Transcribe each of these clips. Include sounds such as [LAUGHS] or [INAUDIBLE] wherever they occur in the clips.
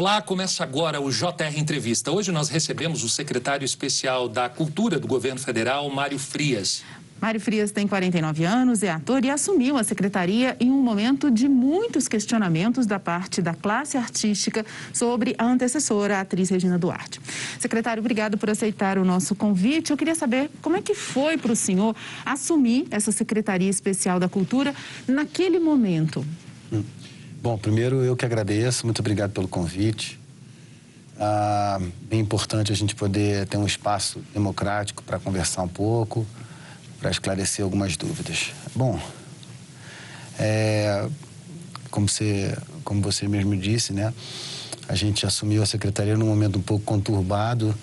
Olá, começa agora o JR Entrevista. Hoje nós recebemos o secretário especial da Cultura do Governo Federal, Mário Frias. Mário Frias tem 49 anos, é ator e assumiu a secretaria em um momento de muitos questionamentos da parte da classe artística sobre a antecessora, a atriz Regina Duarte. Secretário, obrigado por aceitar o nosso convite. Eu queria saber como é que foi para o senhor assumir essa Secretaria Especial da Cultura naquele momento. Hum. Bom, primeiro eu que agradeço, muito obrigado pelo convite. Ah, bem importante a gente poder ter um espaço democrático para conversar um pouco para esclarecer algumas dúvidas. Bom, é, como, você, como você mesmo disse, né? A gente assumiu a secretaria num momento um pouco conturbado,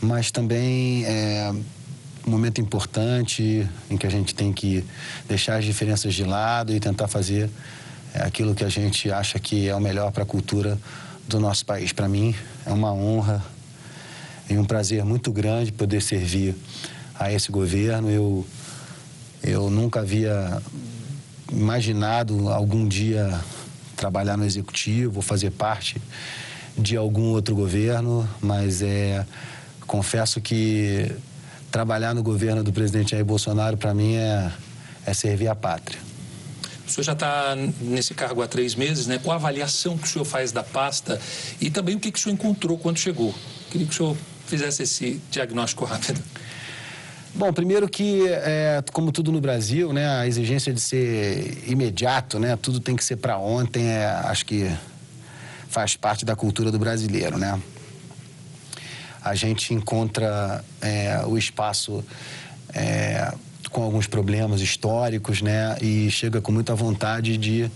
mas também é um momento importante em que a gente tem que deixar as diferenças de lado e tentar fazer é, aquilo que a gente acha que é o melhor para a cultura do nosso país. Para mim, é uma honra e um prazer muito grande poder servir a esse governo. Eu, eu nunca havia imaginado algum dia trabalhar no executivo, fazer parte de algum outro governo, mas é confesso que trabalhar no governo do presidente Jair Bolsonaro para mim é, é servir a pátria. O senhor já está nesse cargo há três meses, né? Qual a avaliação que o senhor faz da pasta e também o que, que o senhor encontrou quando chegou? Queria que o senhor fizesse esse diagnóstico rápido. Bom, primeiro que, é, como tudo no Brasil, né, a exigência de ser imediato, né, tudo tem que ser para ontem, é, acho que faz parte da cultura do brasileiro, né? A gente encontra é, o espaço é, com alguns problemas históricos, né, e chega com muita vontade de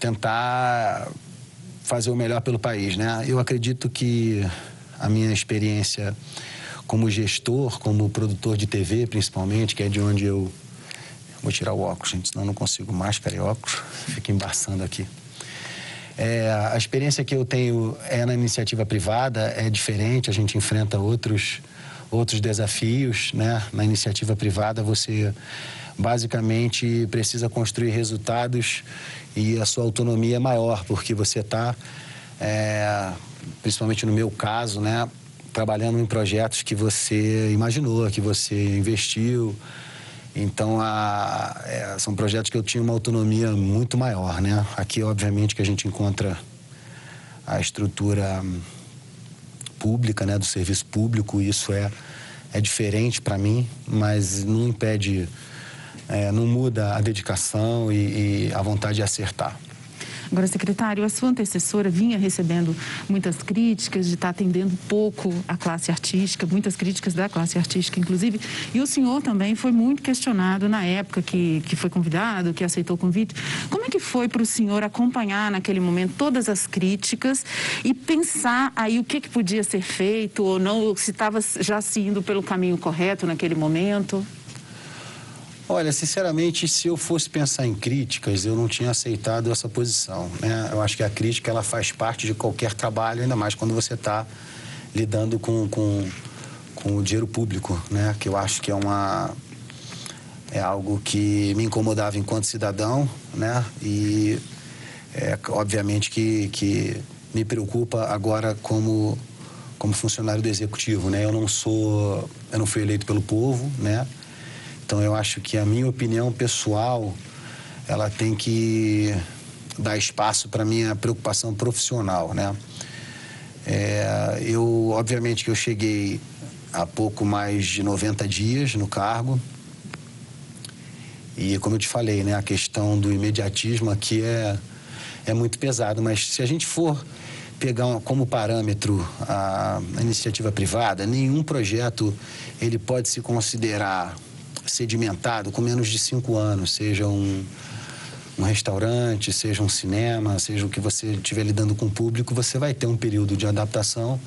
tentar fazer o melhor pelo país, né? Eu acredito que a minha experiência como gestor, como produtor de TV, principalmente, que é de onde eu. Vou tirar o óculos, gente, senão não consigo máscara e óculos, fica embaçando aqui. É, a experiência que eu tenho é na iniciativa privada, é diferente, a gente enfrenta outros, outros desafios, né? Na iniciativa privada, você basicamente precisa construir resultados e a sua autonomia é maior, porque você está, é, principalmente no meu caso, né? trabalhando em projetos que você imaginou, que você investiu. Então, a, é, são projetos que eu tinha uma autonomia muito maior, né? Aqui, obviamente, que a gente encontra a estrutura hum, pública, né, do serviço público, isso é, é diferente para mim, mas não impede, é, não muda a dedicação e, e a vontade de acertar. Agora, secretário, a sua antecessora vinha recebendo muitas críticas de estar atendendo pouco a classe artística, muitas críticas da classe artística, inclusive, e o senhor também foi muito questionado na época que, que foi convidado, que aceitou o convite. Como é que foi para o senhor acompanhar naquele momento todas as críticas e pensar aí o que, que podia ser feito ou não, se estava já se indo pelo caminho correto naquele momento? Olha, sinceramente, se eu fosse pensar em críticas, eu não tinha aceitado essa posição. Né? Eu acho que a crítica ela faz parte de qualquer trabalho, ainda mais quando você está lidando com, com, com o dinheiro público, né? Que eu acho que é uma é algo que me incomodava enquanto cidadão, né? E é, obviamente que, que me preocupa agora como como funcionário do executivo, né? Eu não sou, eu não fui eleito pelo povo, né? Então eu acho que a minha opinião pessoal, ela tem que dar espaço para minha preocupação profissional, né? É, eu, obviamente que eu cheguei há pouco mais de 90 dias no cargo. E como eu te falei, né, a questão do imediatismo aqui é, é muito pesado, mas se a gente for pegar como parâmetro a, a iniciativa privada, nenhum projeto ele pode se considerar sedimentado com menos de cinco anos, seja um, um restaurante, seja um cinema, seja o que você estiver lidando com o público, você vai ter um período de adaptação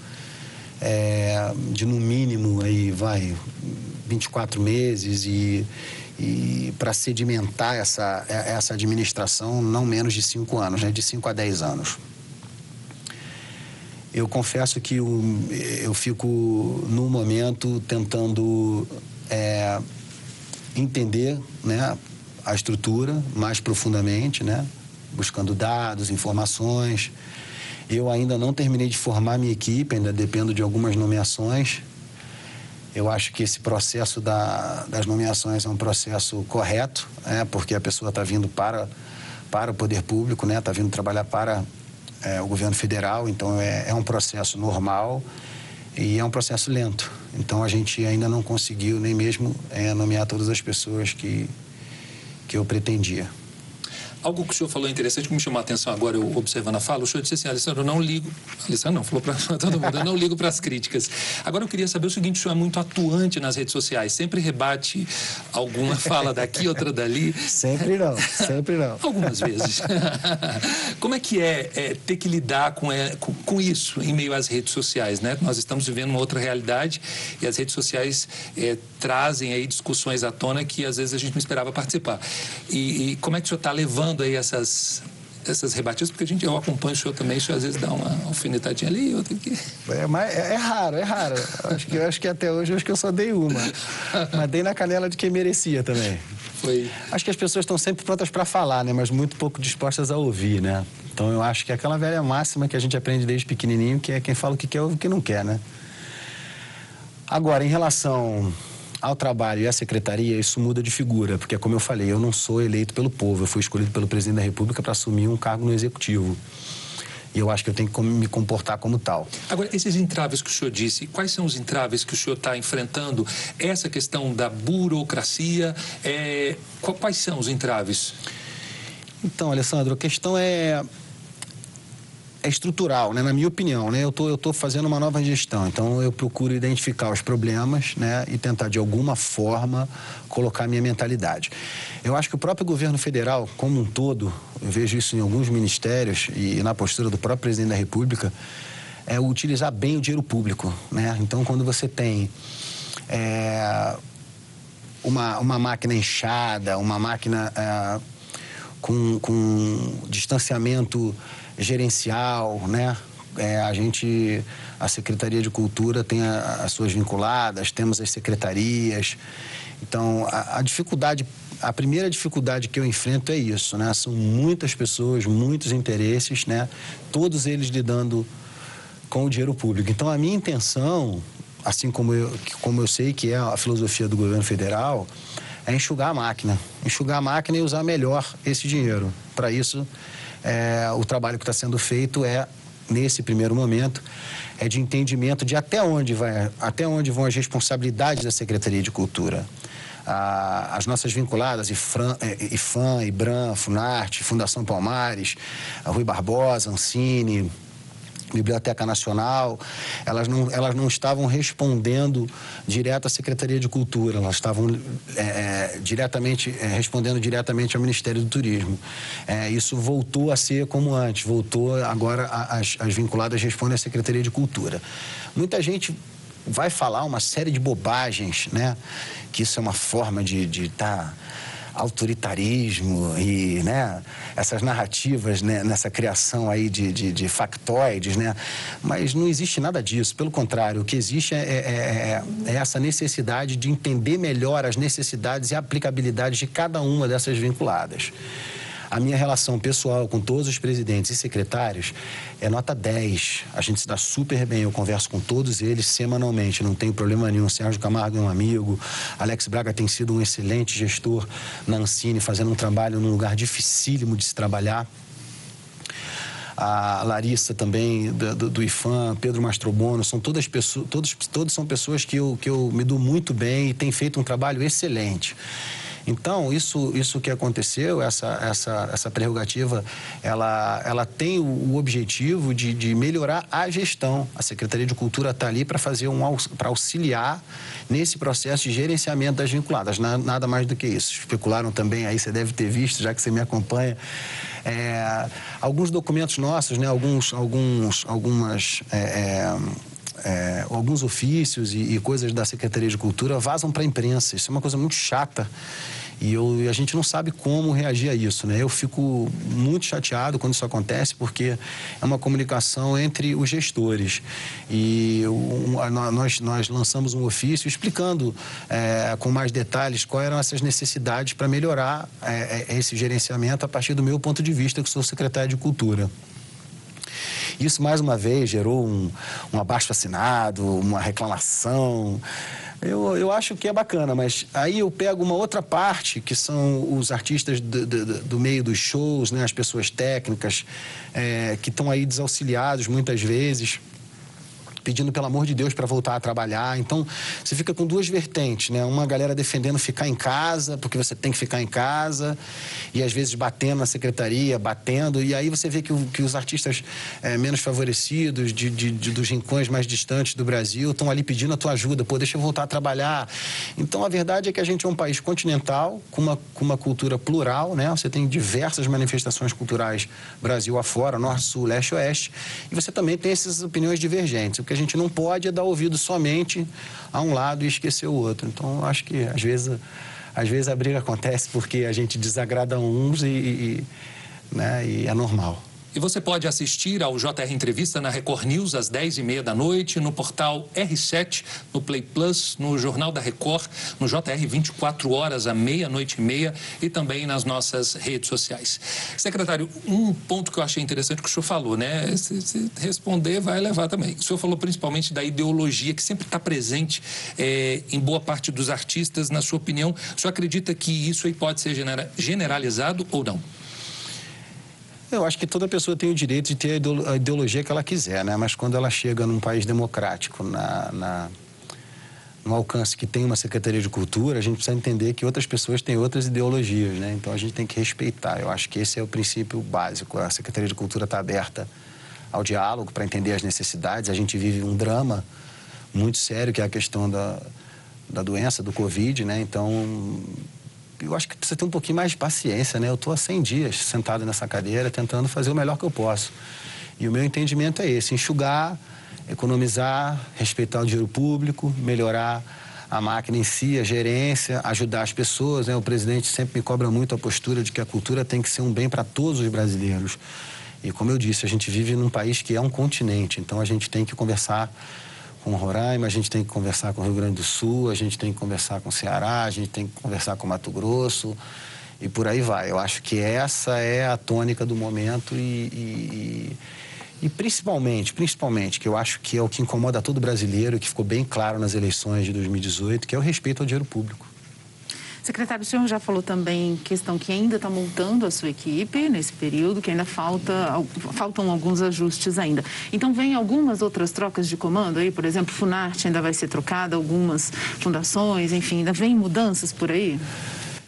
é, de no mínimo aí vai 24 meses e, e para sedimentar essa, essa administração não menos de cinco anos, né, de 5 a 10 anos. Eu confesso que eu, eu fico no momento tentando é, entender né, a estrutura mais profundamente, né, buscando dados, informações. Eu ainda não terminei de formar minha equipe, ainda dependo de algumas nomeações. Eu acho que esse processo da, das nomeações é um processo correto, né? porque a pessoa está vindo para, para o poder público, está né? Tá vindo trabalhar para é, o governo federal, então é, é um processo normal e é um processo lento. Então a gente ainda não conseguiu nem mesmo é, nomear todas as pessoas que, que eu pretendia. Algo que o senhor falou interessante, que me chamou a atenção agora, eu observando a fala, o senhor disse assim, Alessandro, eu não ligo... Alessandro não, falou para [LAUGHS] todo mundo, eu não ligo para as críticas. Agora eu queria saber o seguinte, o senhor é muito atuante nas redes sociais, sempre rebate alguma fala daqui, outra dali. [LAUGHS] Sempre não, sempre não. Algumas vezes. [LAUGHS] Como é que é, é ter que lidar com, é, com, com, isso em meio às redes sociais, né? Nós estamos vivendo uma outra realidade e as redes sociais é, trazem aí discussões à tona que às vezes a gente não esperava participar. E, e como é que o senhor está levando dando aí essas essas rebatidas, porque a gente, eu acompanho o senhor também, o senhor às vezes dá uma alfinetadinha ali, outra aqui. É, mas é, é raro, é raro. Acho que, acho que até hoje acho que eu só dei uma. mas dei na canela de quem merecia também. Foi. Acho que as pessoas estão sempre prontas para falar, né? Mas muito pouco dispostas a ouvir, né? Então eu acho que é aquela velha máxima que a gente aprende desde pequenininho, que é quem fala o que quer ouve o que não quer, né? Agora, em relação ao trabalho e à secretaria, isso muda de figura, porque, como eu falei, eu não sou eleito pelo povo, eu fui escolhido pelo presidente da República para assumir um cargo no executivo. E eu acho que eu tenho que me comportar como tal. Agora, esses entraves que o senhor disse, quais são os entraves que o senhor está enfrentando? Essa questão da burocracia, é... quais são os entraves? Então, Alessandro, a questão é é estrutural, né? na minha opinião. Né? Eu tô, estou tô fazendo uma nova gestão, então eu procuro identificar os problemas né? e tentar, de alguma forma, colocar a minha mentalidade. Eu acho que o próprio governo federal, como um todo, eu vejo isso em alguns ministérios e na postura do próprio presidente da República, é utilizar bem o dinheiro público. Né? Então, quando você tem. É, uma, uma máquina inchada, uma máquina é, com, com distanciamento gerencial, né? É, a gente, a Secretaria de Cultura tem a, as suas vinculadas, temos as secretarias. Então, a, a, dificuldade, a primeira dificuldade que eu enfrento é isso, né? São muitas pessoas, muitos interesses, né? Todos eles lidando com o dinheiro público. Então, a minha intenção, assim como eu, como eu sei que é a filosofia do governo federal, é enxugar a máquina. Enxugar a máquina e usar melhor esse dinheiro. Para isso, é, o trabalho que está sendo feito é, nesse primeiro momento, é de entendimento de até onde, vai, até onde vão as responsabilidades da Secretaria de Cultura. As nossas vinculadas, IFAM, é, IBRAM, FUNARTE, Fundação Palmares, Rui Barbosa, Ancine, Biblioteca Nacional, elas não, elas não estavam respondendo direto à Secretaria de Cultura, elas estavam é, é, diretamente é, respondendo diretamente ao Ministério do Turismo. É, isso voltou a ser como antes, voltou agora as, as vinculadas respondem à Secretaria de Cultura. Muita gente vai falar uma série de bobagens, né? Que isso é uma forma de estar tá autoritarismo e né, essas narrativas né, nessa criação aí de, de, de, factoides, né? Mas não existe nada disso. Pelo contrário, o que existe é, é, é, é essa necessidade de entender melhor as necessidades e aplicabilidades de cada uma dessas vinculadas. A minha relação pessoal com todos os presidentes e secretários é nota 10. A gente se dá super bem, eu converso com todos eles semanalmente, não tenho problema nenhum. Sérgio Camargo é um amigo, Alex Braga tem sido um excelente gestor na Ancine, fazendo um trabalho num lugar dificílimo de se trabalhar a Larissa também, do, do, do IFAM, Pedro Mastrobono, são todas pessoas, todos, todos são pessoas que eu, que eu me dou muito bem e têm feito um trabalho excelente. Então, isso, isso que aconteceu, essa, essa, essa prerrogativa, ela, ela tem o, objetivo de, de melhorar a gestão. A Secretaria de Cultura está ali para fazer um para auxiliar nesse processo de gerenciamento das vinculadas. Nada mais do que isso. Especularam também, aí você deve ter visto, já que você me acompanha, é, alguns documentos nossos, né, alguns, alguns, algumas. É, é, é, alguns ofícios e, e, coisas da Secretaria de Cultura vazam para a imprensa. Isso é uma coisa muito chata. E, eu, e a gente não sabe como reagir a isso, né? Eu fico muito chateado quando isso acontece, porque é uma comunicação entre os gestores. E um, nós, nós lançamos um ofício explicando é, com mais detalhes quais eram essas necessidades para melhorar é, é esse gerenciamento a partir do meu ponto de vista, que sou secretário de Cultura. Isso, mais uma vez, gerou um, um abaixo assinado, uma reclamação. Eu, eu acho que é bacana, mas aí eu pego uma outra parte, que são os artistas do, do, do meio dos shows, né? as pessoas técnicas, é, que estão aí desauxiliados muitas vezes pedindo pelo amor de Deus para voltar a trabalhar. Então, você fica com duas vertentes, né? Uma galera defendendo ficar em casa, porque você tem que ficar em casa, e às vezes batendo na secretaria, batendo, e aí você vê que, que os artistas é, menos favorecidos, de, de, de, dos rincões mais distantes do Brasil, estão ali pedindo a tua ajuda, pô, deixa eu voltar a trabalhar. Então, a verdade é que a gente é um país continental, com uma, com uma cultura plural, né? Você tem diversas manifestações culturais Brasil afora, norte, sul, leste, oeste, e você também tem essas opiniões divergentes. O que a gente não pode é dar ouvido somente a um lado e esquecer o outro. Então, acho que às vezes, às vezes a briga acontece porque a gente desagrada uns e, e, né, e é normal. E você pode assistir ao JR Entrevista na Record News às 10h30 da noite, no portal R7, no Play Plus, no Jornal da Record, no JR 24 horas à meia-noite e meia e também nas nossas redes sociais. Secretário, um ponto que eu achei interessante que o senhor falou, né? Se, se responder, vai levar também. O senhor falou principalmente da ideologia que sempre está presente é, em boa parte dos artistas. Na sua opinião, o senhor acredita que isso aí pode ser generalizado ou não? Eu acho que toda pessoa tem o direito de ter a ideologia que ela quiser, né? Mas quando ela chega num país democrático, na, na no alcance que tem uma Secretaria de Cultura, a gente precisa entender que outras pessoas têm outras ideologias, né? Então a gente tem que respeitar. Eu acho que esse é o princípio básico. A Secretaria de Cultura está aberta ao diálogo para entender as necessidades. A gente vive um drama muito sério que é a questão da, da doença, do Covid, né? Então eu acho que precisa ter um pouquinho mais de paciência, né? Eu estou há 100 dias sentado nessa cadeira tentando fazer o melhor que eu posso. E o meu entendimento é esse: enxugar, economizar, respeitar o dinheiro público, melhorar a máquina em si, a gerência, ajudar as pessoas. Né? O presidente sempre me cobra muito a postura de que a cultura tem que ser um bem para todos os brasileiros. E como eu disse, a gente vive num país que é um continente, então a gente tem que conversar com Roraima, a gente tem que conversar com o Rio Grande do Sul, a gente tem que conversar com o Ceará, a gente tem que conversar com Mato Grosso e por aí vai. Eu acho que essa é a tônica do momento e, e, e principalmente, principalmente, que eu acho que é o que incomoda todo brasileiro, que ficou bem claro nas eleições de 2018, que é o respeito ao dinheiro público. Secretário, o senhor já falou também questão que ainda está montando a sua equipe nesse período, que ainda falta, faltam alguns ajustes ainda. Então, vem algumas outras trocas de comando aí, por exemplo, Funarte ainda vai ser trocada, algumas fundações, enfim, ainda vem mudanças por aí?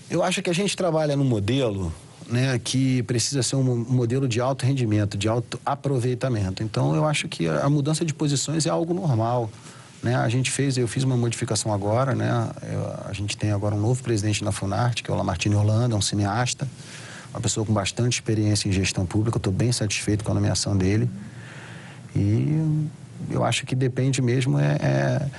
Eu acho que a gente trabalha num modelo né, que precisa ser um modelo de alto rendimento, de alto aproveitamento. Então, eu acho que a mudança de posições é algo normal. Né? A gente fez, eu fiz uma modificação agora, né? Eu, a gente tem agora um novo presidente na Funarte, que é o Lamartine Holanda, um cineasta, uma pessoa com bastante experiência em gestão pública. Estou bem satisfeito com a nomeação dele. E eu acho que depende mesmo é, é,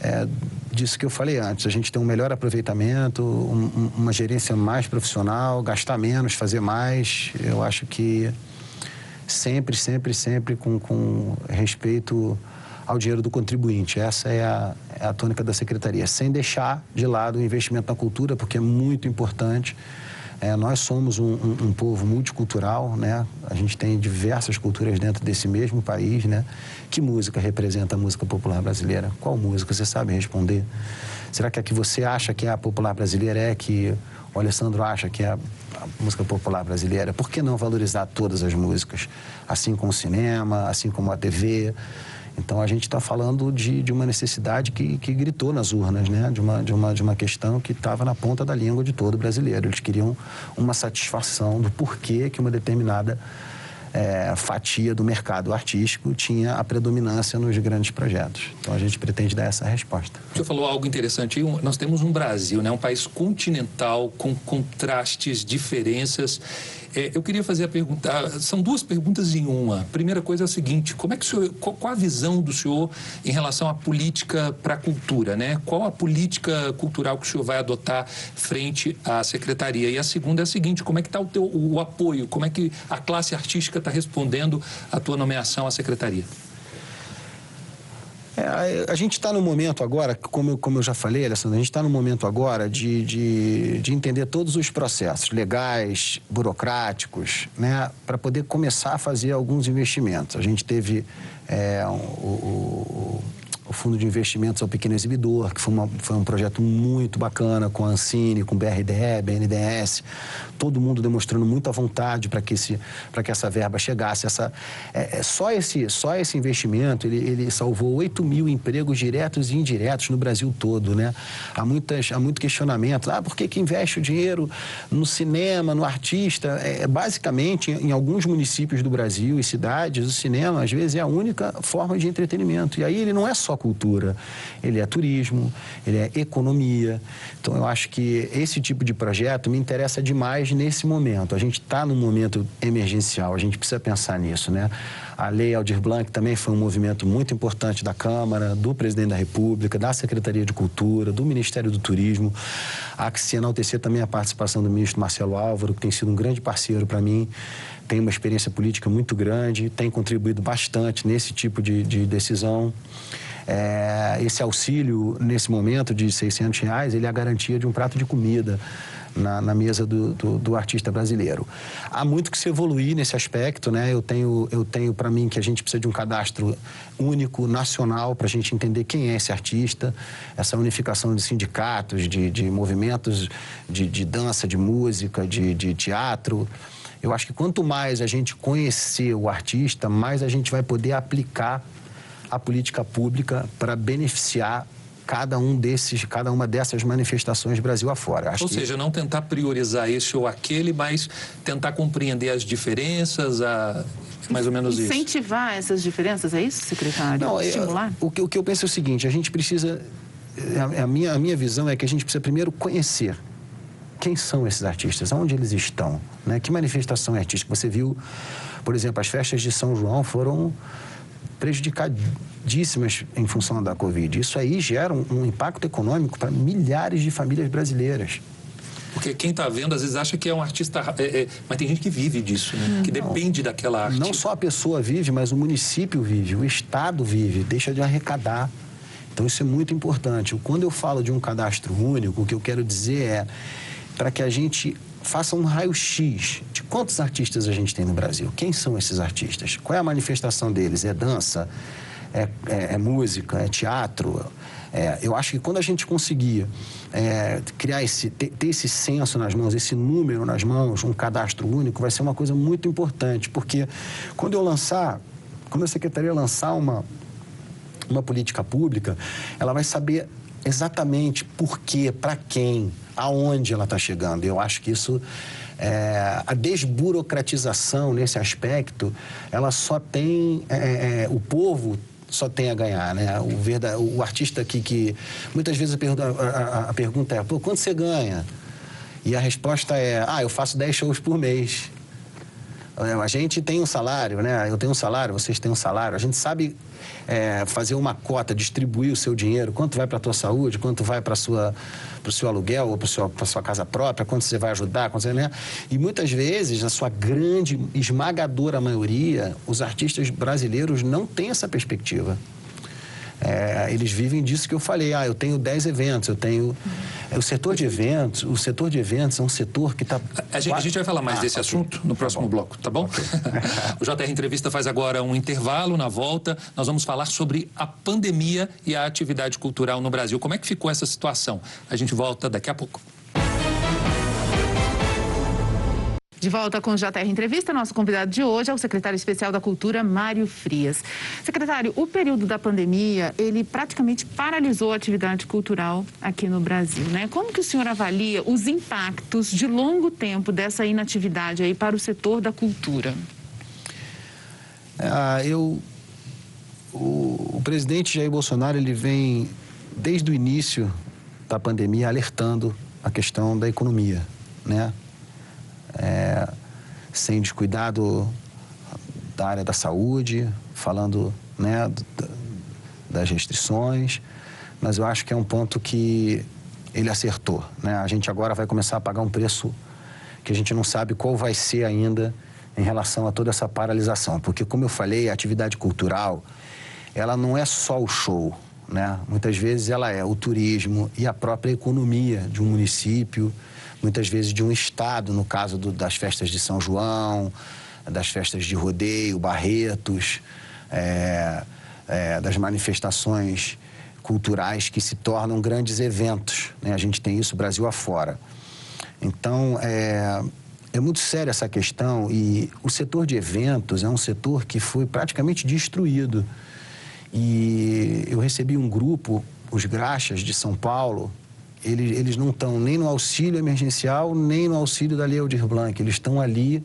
é disso que eu falei antes. A gente tem um melhor aproveitamento, um, uma gerência mais profissional, gastar menos, fazer mais. Eu acho que sempre, sempre, sempre com, com respeito ao dinheiro do contribuinte. Essa é a, é a tônica da Secretaria, sem deixar de lado o investimento na cultura, porque é muito importante. É, nós somos um, um, um, povo multicultural, né? A gente tem diversas culturas dentro desse mesmo país, né? Que música representa a música popular brasileira? Qual música? Você sabe responder? Será que a que você acha que é a popular brasileira é que o Alessandro acha que é a, a música popular brasileira? Por que não valorizar todas as músicas? Assim como o cinema, assim como a TV, então a gente está falando de, de uma necessidade que, que gritou nas urnas, né? de, uma, de, uma, de uma questão que estava na ponta da língua de todo brasileiro. Eles queriam uma satisfação do porquê que uma determinada é, fatia do mercado artístico tinha a predominância nos grandes projetos. Então a gente pretende dar essa resposta. O senhor falou algo interessante. Nós temos um Brasil, né, um país continental com contrastes, diferenças é, eu queria fazer a pergunta, ah, são duas perguntas em uma. A primeira coisa é a seguinte, como é que senhor, qual, qual a visão do senhor em relação à política para a cultura, né? Qual a política cultural que o senhor vai adotar frente à secretaria? E a segunda é a seguinte, como é que está o, teu, o apoio, como é que a classe artística está respondendo à tua nomeação à secretaria? É, a gente está no momento agora, como eu, como eu já falei, Alessandro, a gente está no momento agora de, de, de, entender todos os processos legais, burocráticos, né, para poder começar a fazer alguns investimentos. A gente teve é, o, o Fundo de Investimentos ao Pequeno Exibidor, que foi, uma, foi um projeto muito bacana com a Ancine, com o BRDE, BNDES, todo mundo demonstrando muita vontade para que, que essa verba chegasse. Essa, é, é, só, esse, só esse investimento, ele, ele salvou 8 mil empregos diretos e indiretos no Brasil todo, né? Há, muitas, há muito questionamento. Ah, por que, que investe o dinheiro no cinema, no artista? É, basicamente, em alguns municípios do Brasil e cidades, o cinema, às vezes, é a única forma de entretenimento. E aí ele não é cultura, ele é turismo, ele é economia. Então, eu acho que esse tipo de projeto me interessa demais nesse momento. A gente está num momento emergencial, a gente precisa pensar nisso, né? A Lei Aldir Blanc também foi um movimento muito importante da Câmara, do Presidente da República, da Secretaria de Cultura, do Ministério do Turismo. Há que se enaltecer também a participação do ministro Marcelo Álvaro, que tem sido um grande parceiro para mim, tem uma experiência política muito grande, tem contribuído bastante nesse tipo de, de decisão. É, esse auxílio, nesse momento de 600 reais, ele é a garantia de um prato de comida na, na mesa do, do, do, artista brasileiro. Há muito que se evoluir nesse aspecto, né? Eu tenho, eu tenho para mim que a gente precisa de um cadastro único, nacional, para a gente entender quem é esse artista, essa unificação de sindicatos, de, de movimentos de, de dança, de música, de, de teatro. Eu acho que quanto mais a gente conhecer o artista, mais a gente vai poder aplicar a política pública para beneficiar cada um desses, cada uma dessas manifestações Brasil afora. Acho ou seja, que... não tentar priorizar esse ou aquele, mas tentar compreender as diferenças, a... mais ou menos Incentivar isso. Incentivar essas diferenças, é isso, secretário? Não, Estimular? Eu, o, que, o que eu penso é o seguinte, a gente precisa, a, a, minha, a minha visão é que a gente precisa primeiro conhecer quem são esses artistas, aonde eles estão, né? que manifestação é artística. Você viu, por exemplo, as festas de São João foram prejudicadíssimas em função da Covid. Isso aí gera um, um impacto econômico para milhares de famílias brasileiras. Porque quem está vendo às vezes acha que é um artista, é, é, mas tem gente que vive disso, né? que não, depende daquela arte. Não só a pessoa vive, mas o município vive, o estado vive, deixa de arrecadar. Então isso é muito importante. Quando eu falo de um cadastro único, o que eu quero dizer é para que a gente faça um raio-x de quantos artistas a gente tem no Brasil. Quem são esses artistas? Qual é a manifestação deles? É dança? É, é, é música? É teatro? É, eu acho que quando a gente conseguir é, criar esse, ter, ter, esse censo nas mãos, esse número nas mãos, um cadastro único, vai ser uma coisa muito importante, porque quando eu lançar, quando a secretaria lançar uma, uma política pública, ela vai saber exatamente por quê, para quem, aonde ela está chegando. Eu acho que isso, é, a desburocratização nesse aspecto, ela só tem, é, é, é, o povo só tem a ganhar, né? O, verdade, o artista que, que muitas vezes a a, a pergunta é, pô, quanto você ganha? E a resposta é, ah, eu faço 10 shows por mês. A gente tem um salário, né? Eu tenho um salário, vocês têm um salário. A gente sabe é, fazer uma cota, distribuir o seu dinheiro, quanto vai para a tua saúde, quanto vai para o seu aluguel ou para a sua casa própria, quanto você vai ajudar, quanto você, né? E muitas vezes, na sua grande, esmagadora maioria, os artistas brasileiros não têm essa perspectiva. É, eles vivem disso que eu falei. Ah, eu tenho 10 eventos, eu tenho. É, o setor de eventos, o setor de eventos é um setor que está. A, a, gente vai falar mais ah, desse okay. assunto no tá próximo tá bloco, tá bom? Okay. [LAUGHS] o JR Entrevista faz agora um intervalo. Na volta, nós vamos falar sobre a pandemia e a atividade cultural no Brasil. Como é que ficou essa situação? A gente volta daqui a pouco. De volta com o JR Entrevista, nosso convidado de hoje é o secretário especial da Cultura, Mário Frias. Secretário, o período da pandemia, ele praticamente paralisou a atividade cultural aqui no Brasil, né? Como que o senhor avalia os impactos de longo tempo dessa inatividade aí para o setor da cultura? Ah, eu... O, o presidente Jair Bolsonaro, ele vem, desde o início da pandemia, alertando a questão da economia, né? É, sem descuidado da área da saúde, falando né, das restrições, mas eu acho que é um ponto que ele acertou. Né? A gente agora vai começar a pagar um preço que a gente não sabe qual vai ser ainda em relação a toda essa paralisação, porque como eu falei, a atividade cultural ela não é só o show, né? Muitas vezes ela é o turismo e a própria economia de um município, muitas vezes de um estado, no caso do, das festas de São João, das festas de rodeio, Barretos, é, é, das manifestações culturais que se tornam grandes eventos. Né? A gente tem isso Brasil afora. Então, é, é muito séria essa questão e o setor de eventos é um setor que foi praticamente destruído. E eu recebi um grupo, os Graxas de São Paulo, eles, eles não estão nem no auxílio emergencial, nem no auxílio da Lei Aldir Blanc. Eles estão ali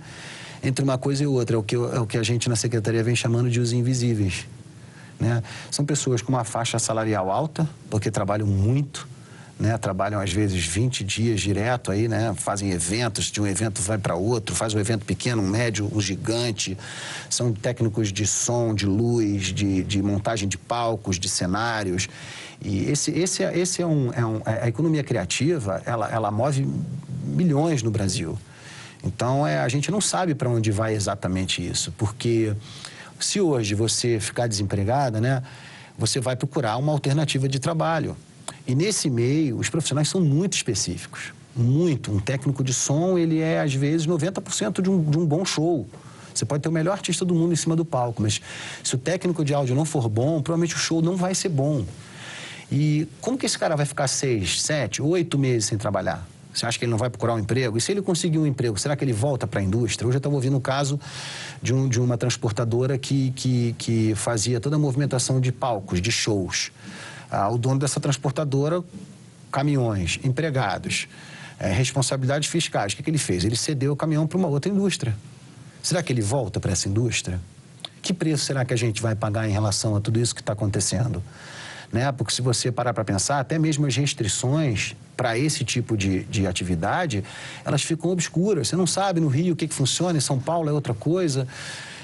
entre uma coisa e outra. É o que, é o que a gente na secretaria vem chamando de os invisíveis. Né? São pessoas com uma faixa salarial alta, porque trabalham muito, né? trabalham às vezes 20 dias direto aí, né? fazem eventos, de um evento vai para outro, faz um evento pequeno, um médio, um gigante. São técnicos de som, de luz, de, de montagem de palcos, de cenários. E esse, esse, é, esse é, um, é um. A economia criativa, ela, ela move milhões no Brasil. Então, é, a gente não sabe para onde vai exatamente isso, porque se hoje você ficar desempregada, né, você vai procurar uma alternativa de trabalho. E nesse meio, os profissionais são muito específicos. Muito. Um técnico de som, ele é, às vezes, 90% de um, de um bom show. Você pode ter o melhor artista do mundo em cima do palco, mas se o técnico de áudio não for bom, provavelmente o show não vai ser bom. E como que esse cara vai ficar seis, sete, oito meses sem trabalhar? Você acha que ele não vai procurar um emprego? E se ele conseguir um emprego, será que ele volta para a indústria? Hoje eu estava ouvindo um caso de, um, de uma transportadora que, que, que fazia toda a movimentação de palcos, de shows. Ah, o dono dessa transportadora, caminhões, empregados, é, responsabilidades fiscais. O que, que ele fez? Ele cedeu o caminhão para uma outra indústria. Será que ele volta para essa indústria? Que preço será que a gente vai pagar em relação a tudo isso que está acontecendo? Né? Porque se você parar para pensar, até mesmo as restrições para esse tipo de, de atividade, elas ficam obscuras. Você não sabe no Rio o que, que funciona, em São Paulo é outra coisa.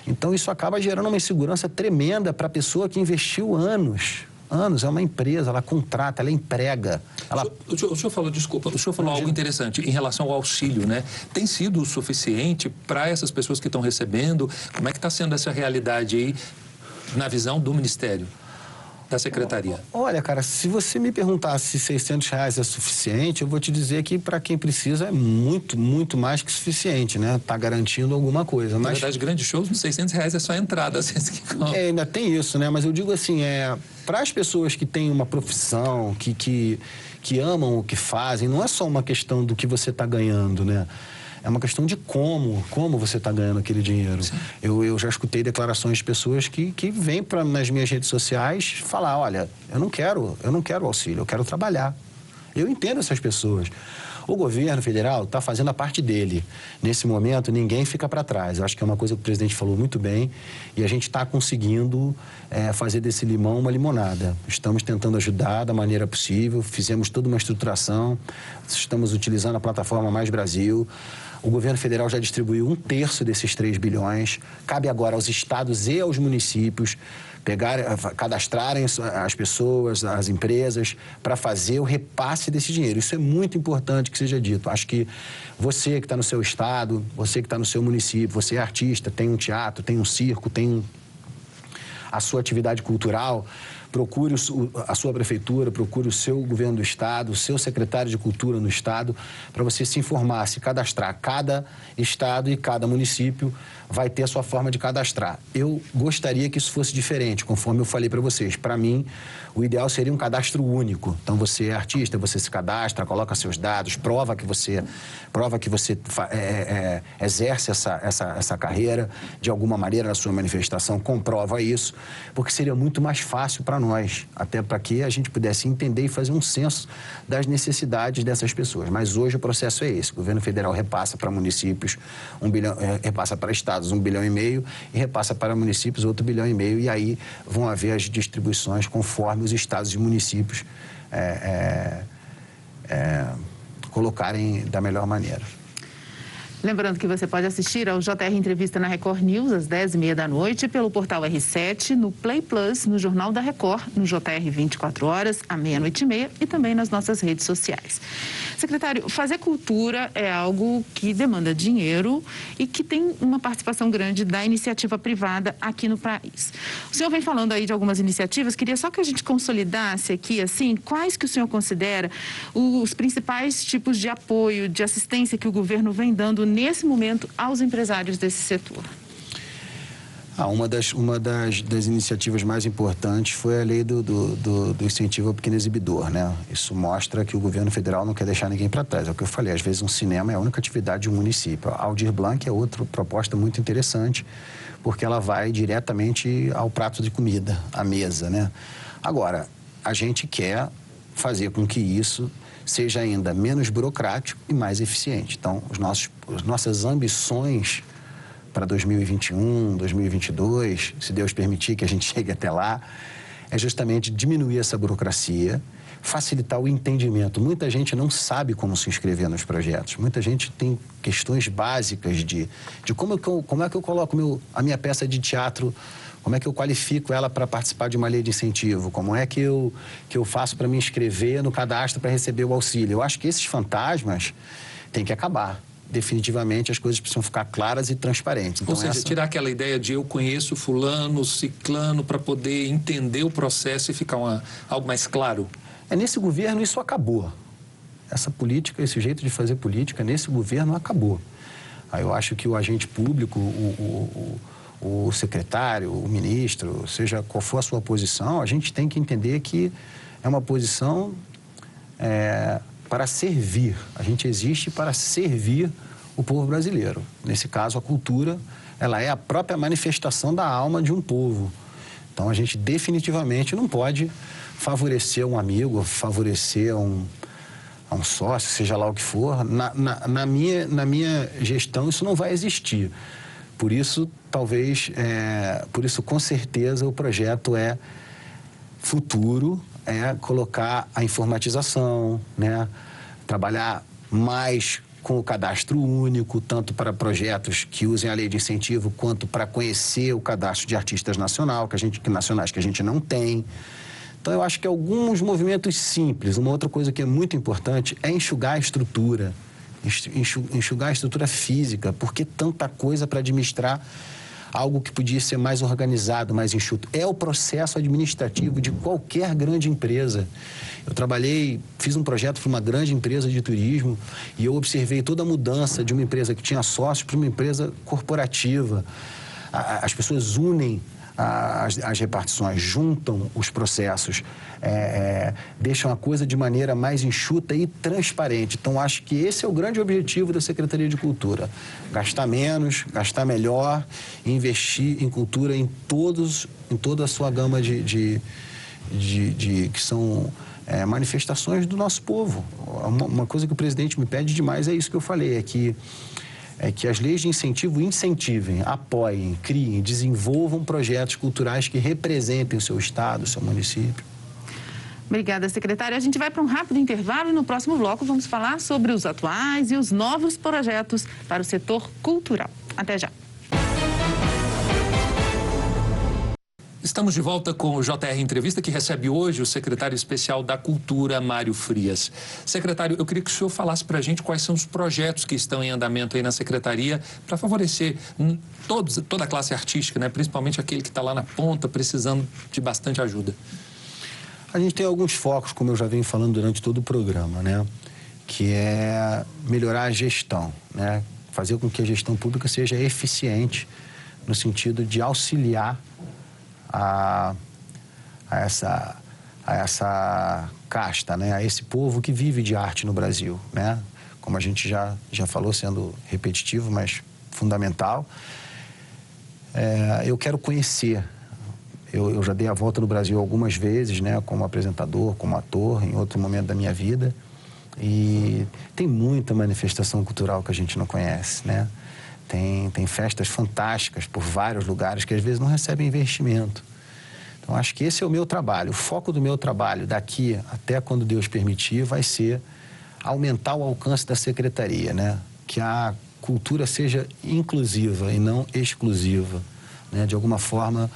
Então, isso acaba gerando uma insegurança tremenda para a pessoa que investiu anos anos, é uma empresa, ela contrata, ela emprega. Ela... O, senhor, o, senhor, falou, desculpa, o senhor falou algo interessante em relação ao auxílio, né? Tem sido o suficiente para essas pessoas que estão recebendo? Como é que está sendo essa realidade aí na visão do Ministério? Da secretaria? Olha, cara, se você me perguntar se 600 reais é suficiente, eu vou te dizer que para quem precisa é muito, muito mais que suficiente, né? Tá garantindo alguma coisa. Mas... Na verdade, grandes shows, 600 reais é só a entrada. [LAUGHS] é, ainda tem isso, né? Mas eu digo assim, é, para as pessoas que têm uma profissão, que, que, que amam o que fazem, não é só uma questão do que você está ganhando, né? É uma questão de como, como você está ganhando aquele dinheiro. Eu, eu já escutei declarações de pessoas que, que vêm pra, nas minhas redes sociais falar, olha, eu não quero, eu não quero auxílio, eu quero trabalhar. Eu entendo essas pessoas. O governo federal está fazendo a parte dele. Nesse momento, ninguém fica para trás. Eu acho que é uma coisa que o presidente falou muito bem e a gente está conseguindo é, fazer desse limão uma limonada. Estamos tentando ajudar da maneira possível, fizemos toda uma estruturação, estamos utilizando a plataforma Mais Brasil. O governo federal já distribuiu um terço desses 3 bilhões. Cabe agora aos estados e aos municípios pegar, cadastrarem as pessoas, as empresas, para fazer o repasse desse dinheiro. Isso é muito importante que seja dito. Acho que você que está no seu estado, você que está no seu município, você é artista, tem um teatro, tem um circo, tem a sua atividade cultural procure a sua prefeitura, procure o seu governo do estado, o seu secretário de cultura no estado, para você se informar, se cadastrar. Cada estado e cada município vai ter a sua forma de cadastrar. Eu gostaria que isso fosse diferente, conforme eu falei para vocês. Para mim, o ideal seria um cadastro único. Então, você é artista, você se cadastra, coloca seus dados, prova que você, prova que você é, é, é, exerce essa, essa, essa carreira de alguma maneira na sua manifestação, comprova isso, porque seria muito mais fácil para nós, até para que a gente pudesse entender e fazer um censo das necessidades dessas pessoas. Mas hoje o processo é esse: o governo federal repassa para municípios um bilhão, é, repassa para estados estados um bilhão e meio e repassa para municípios outro bilhão e meio. E aí vão haver as distribuições conforme os estados e municípios é, é, é, colocarem da melhor maneira. Lembrando que você pode assistir ao JR Entrevista na Record News às 10h30 da noite, pelo portal R7, no Play Plus, no Jornal da Record, no JR 24 horas, à meia-noite e meia e também nas nossas redes sociais. Secretário, fazer cultura é algo que demanda dinheiro e que tem uma participação grande da iniciativa privada aqui no país. O senhor vem falando aí de algumas iniciativas, queria só que a gente consolidasse aqui, assim, quais que o senhor considera os principais tipos de apoio, de assistência que o governo vem dando nesse momento aos empresários desse setor? Ah, uma das, uma das, das iniciativas mais importantes foi a lei do, do, do, do, incentivo ao pequeno exibidor, né? Isso mostra que o governo federal não quer deixar ninguém para trás. É o que eu falei, às vezes um cinema é a única atividade de um município. A Aldir Blanc é outra proposta muito interessante, porque ela vai diretamente ao prato de comida, à mesa, né? Agora, a gente quer fazer com que isso seja ainda menos burocrático e mais eficiente. Então, os nossos, as nossas ambições para 2021, 2022, se Deus permitir que a gente [LAUGHS] chegue até lá, é justamente diminuir essa burocracia, facilitar o entendimento. Muita gente não sabe como se inscrever nos projetos. Muita gente tem questões básicas de, de como, eu, como é que eu coloco meu, a minha peça de teatro como é que eu qualifico ela para participar de uma lei de incentivo? Como é que eu, que eu faço para me inscrever no cadastro para receber o auxílio? Eu acho que esses fantasmas têm que acabar definitivamente as coisas precisam ficar claras e transparentes. Então, Ou seja, essa... tirar aquela ideia de eu conheço fulano, ciclano, para poder entender o processo e ficar uma, algo mais claro. É, nesse governo isso acabou. Essa política, esse jeito de fazer política, nesse governo acabou. Aí eu acho que o agente público, o, o, o o secretário, o ministro, seja qual for a sua posição, a gente tem que entender que é uma posição é, para servir. A gente existe para servir o povo brasileiro. Nesse caso, a cultura, ela é a própria manifestação da alma de um povo. Então, a gente definitivamente não pode favorecer um amigo, favorecer um, um sócio, seja lá o que for. Na, na, na, minha, na minha gestão, isso não vai existir. Por isso, talvez, é, por isso, com certeza, o projeto é futuro, é colocar a informatização, né? trabalhar mais com o cadastro único, tanto para projetos que usem a lei de incentivo, quanto para conhecer o cadastro de artistas nacional, que a gente, que nacionais que a gente não tem. Então, eu acho que alguns movimentos simples. Uma outra coisa que é muito importante é enxugar a estrutura enxugar a estrutura física, porque tanta coisa para administrar algo que podia ser mais organizado, mais enxuto. É o processo administrativo de qualquer grande empresa. Eu trabalhei, fiz um projeto para uma grande empresa de turismo e eu observei toda a mudança de uma empresa que tinha sócios para uma empresa corporativa. As pessoas unem as, as repartições, juntam os processos, é, é, deixam a coisa de maneira mais enxuta e transparente. Então, acho que esse é o grande objetivo da Secretaria de Cultura: gastar menos, gastar melhor, investir em cultura em, todos, em toda a sua gama de, de, de, de que são é, manifestações do nosso povo. Uma, uma coisa que o presidente me pede demais é isso que eu falei: é que é que as leis de incentivo incentivem, apoiem, criem, desenvolvam projetos culturais que representem o seu estado, o seu município. Obrigada, secretária. A gente vai para um rápido intervalo e no próximo bloco vamos falar sobre os atuais e os novos projetos para o setor cultural. Até já. Estamos de volta com o JR Entrevista, que recebe hoje o secretário especial da Cultura, Mário Frias. Secretário, eu queria que o senhor falasse para a gente quais são os projetos que estão em andamento aí na secretaria para favorecer todos, toda a classe artística, né? principalmente aquele que está lá na ponta precisando de bastante ajuda. A gente tem alguns focos, como eu já venho falando durante todo o programa, né? que é melhorar a gestão, né? fazer com que a gestão pública seja eficiente no sentido de auxiliar a, a, essa, a essa casta, né? a esse povo que vive de arte no Brasil. Né? Como a gente já, já falou, sendo repetitivo, mas fundamental. É, eu quero conhecer. Eu, eu já dei a volta no Brasil algumas vezes, né? como apresentador, como ator, em outro momento da minha vida. E tem muita manifestação cultural que a gente não conhece, né? Tem, tem festas fantásticas por vários lugares que às vezes não recebem investimento. Então, acho que esse é o meu trabalho. O foco do meu trabalho daqui até quando Deus permitir vai ser aumentar o alcance da secretaria, né? Que a cultura seja inclusiva e não exclusiva. Né? De alguma forma,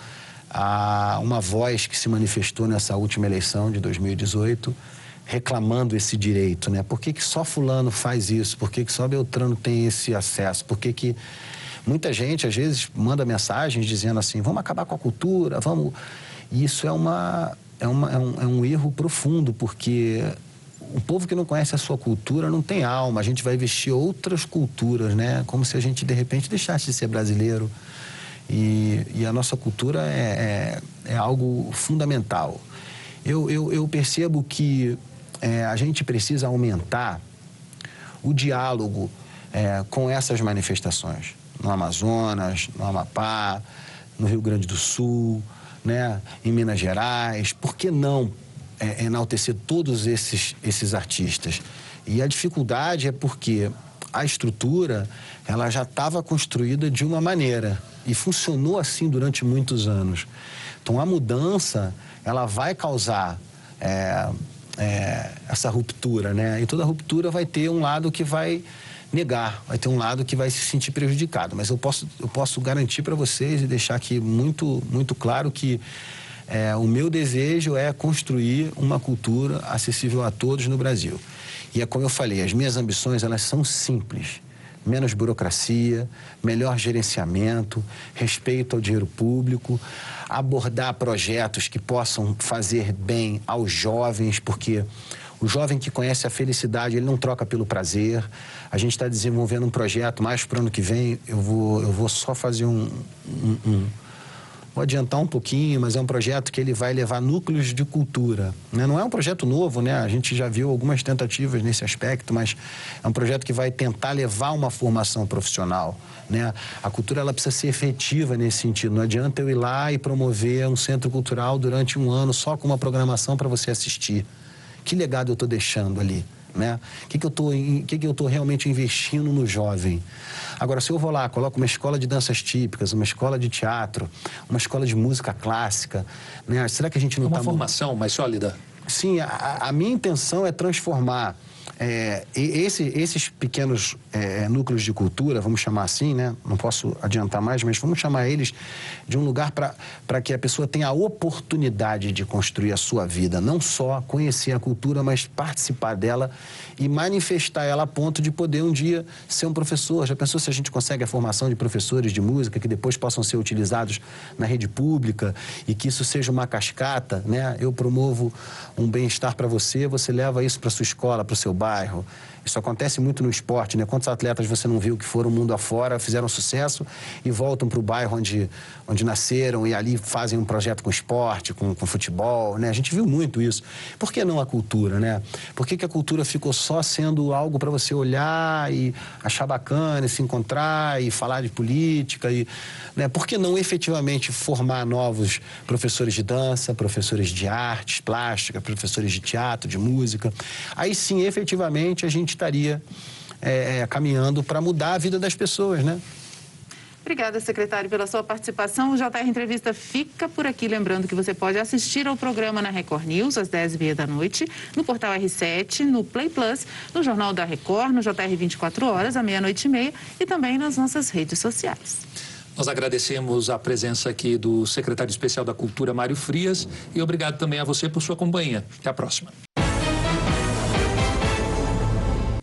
há uma voz que se manifestou nessa última eleição de 2018 reclamando esse direito, né? Por que, que só fulano faz isso? Por que, que só Beltrano tem esse acesso? Por que, que muita gente às vezes manda mensagens dizendo assim, vamos acabar com a cultura, vamos... E isso é, uma, é, uma, é, um, é um erro profundo, porque o povo que não conhece a sua cultura não tem alma. A gente vai vestir outras culturas, né? Como se a gente, de repente, deixasse de ser brasileiro. E, e a nossa cultura é, é, é algo fundamental. Eu, eu, eu percebo que é, a gente precisa aumentar o diálogo é, com essas manifestações. No Amazonas, no Amapá, no Rio Grande do Sul, né, em Minas Gerais. Por que não é, enaltecer todos esses, esses artistas? E a dificuldade é porque a estrutura ela já estava construída de uma maneira e funcionou assim durante muitos anos. Então a mudança ela vai causar é, é, essa ruptura, né? E toda ruptura vai ter um lado que vai negar, vai ter um lado que vai se sentir prejudicado. Mas eu posso, eu posso garantir para vocês e deixar aqui muito, muito claro que é, o meu desejo é construir uma cultura acessível a todos no Brasil. E é como eu falei, as minhas ambições elas são simples menos burocracia, melhor gerenciamento, respeito ao dinheiro público, abordar projetos que possam fazer bem aos jovens, porque o jovem que conhece a felicidade, ele não troca pelo prazer. A gente está desenvolvendo um projeto, mais para o ano que vem, eu vou, eu vou só fazer um, um, um Vou adiantar um pouquinho, mas é um projeto que ele vai levar núcleos de cultura. Né? Não é um projeto novo, né? A gente já viu algumas tentativas nesse aspecto, mas é um projeto que vai tentar levar uma formação profissional. Né? A cultura ela precisa ser efetiva nesse sentido. Não adianta eu ir lá e promover um centro cultural durante um ano só com uma programação para você assistir. Que legado eu estou deixando ali? Né? O que, que eu estou que que eu tô realmente investindo no jovem? Agora, se eu vou lá, coloco uma escola de danças típicas, uma escola de teatro, uma escola de música clássica, né? será que a gente não está... Uma tá... formação mais sólida? Sim, a, a minha intenção é transformar é, esse, esses pequenos é, núcleos de cultura, vamos chamar assim, né? Não posso adiantar mais, mas vamos chamar eles de um lugar para que a pessoa tenha a oportunidade de construir a sua vida, não só conhecer a cultura, mas participar dela e manifestar ela a ponto de poder um dia ser um professor. Já pensou se a gente consegue a formação de professores de música que depois possam ser utilizados na rede pública e que isso seja uma cascata, né? Eu promovo um bem-estar para você, você leva isso para sua escola, para o seu bairro. Isso acontece muito no esporte, né? Quantos atletas você não viu que foram mundo afora, fizeram sucesso e voltam para o bairro onde, onde nasceram e ali fazem um projeto com esporte, com, com futebol, né? A gente viu muito isso. Por que não a cultura, né? Por que, que a cultura ficou só sendo algo para você olhar e achar bacana, e se encontrar e falar de política? E, né? Por que não efetivamente formar novos professores de dança, professores de artes, plástica, professores de teatro, de música? Aí sim, efetivamente, a gente estaria é, caminhando para mudar a vida das pessoas, né? Obrigada, secretário, pela sua participação. O JR Entrevista fica por aqui. Lembrando que você pode assistir ao programa na Record News às 10h30 da noite, no portal R7, no Play Plus, no Jornal da Record, no JR 24 Horas, à meia-noite e meia e também nas nossas redes sociais. Nós agradecemos a presença aqui do secretário especial da Cultura, Mário Frias, e obrigado também a você por sua companhia. Até a próxima.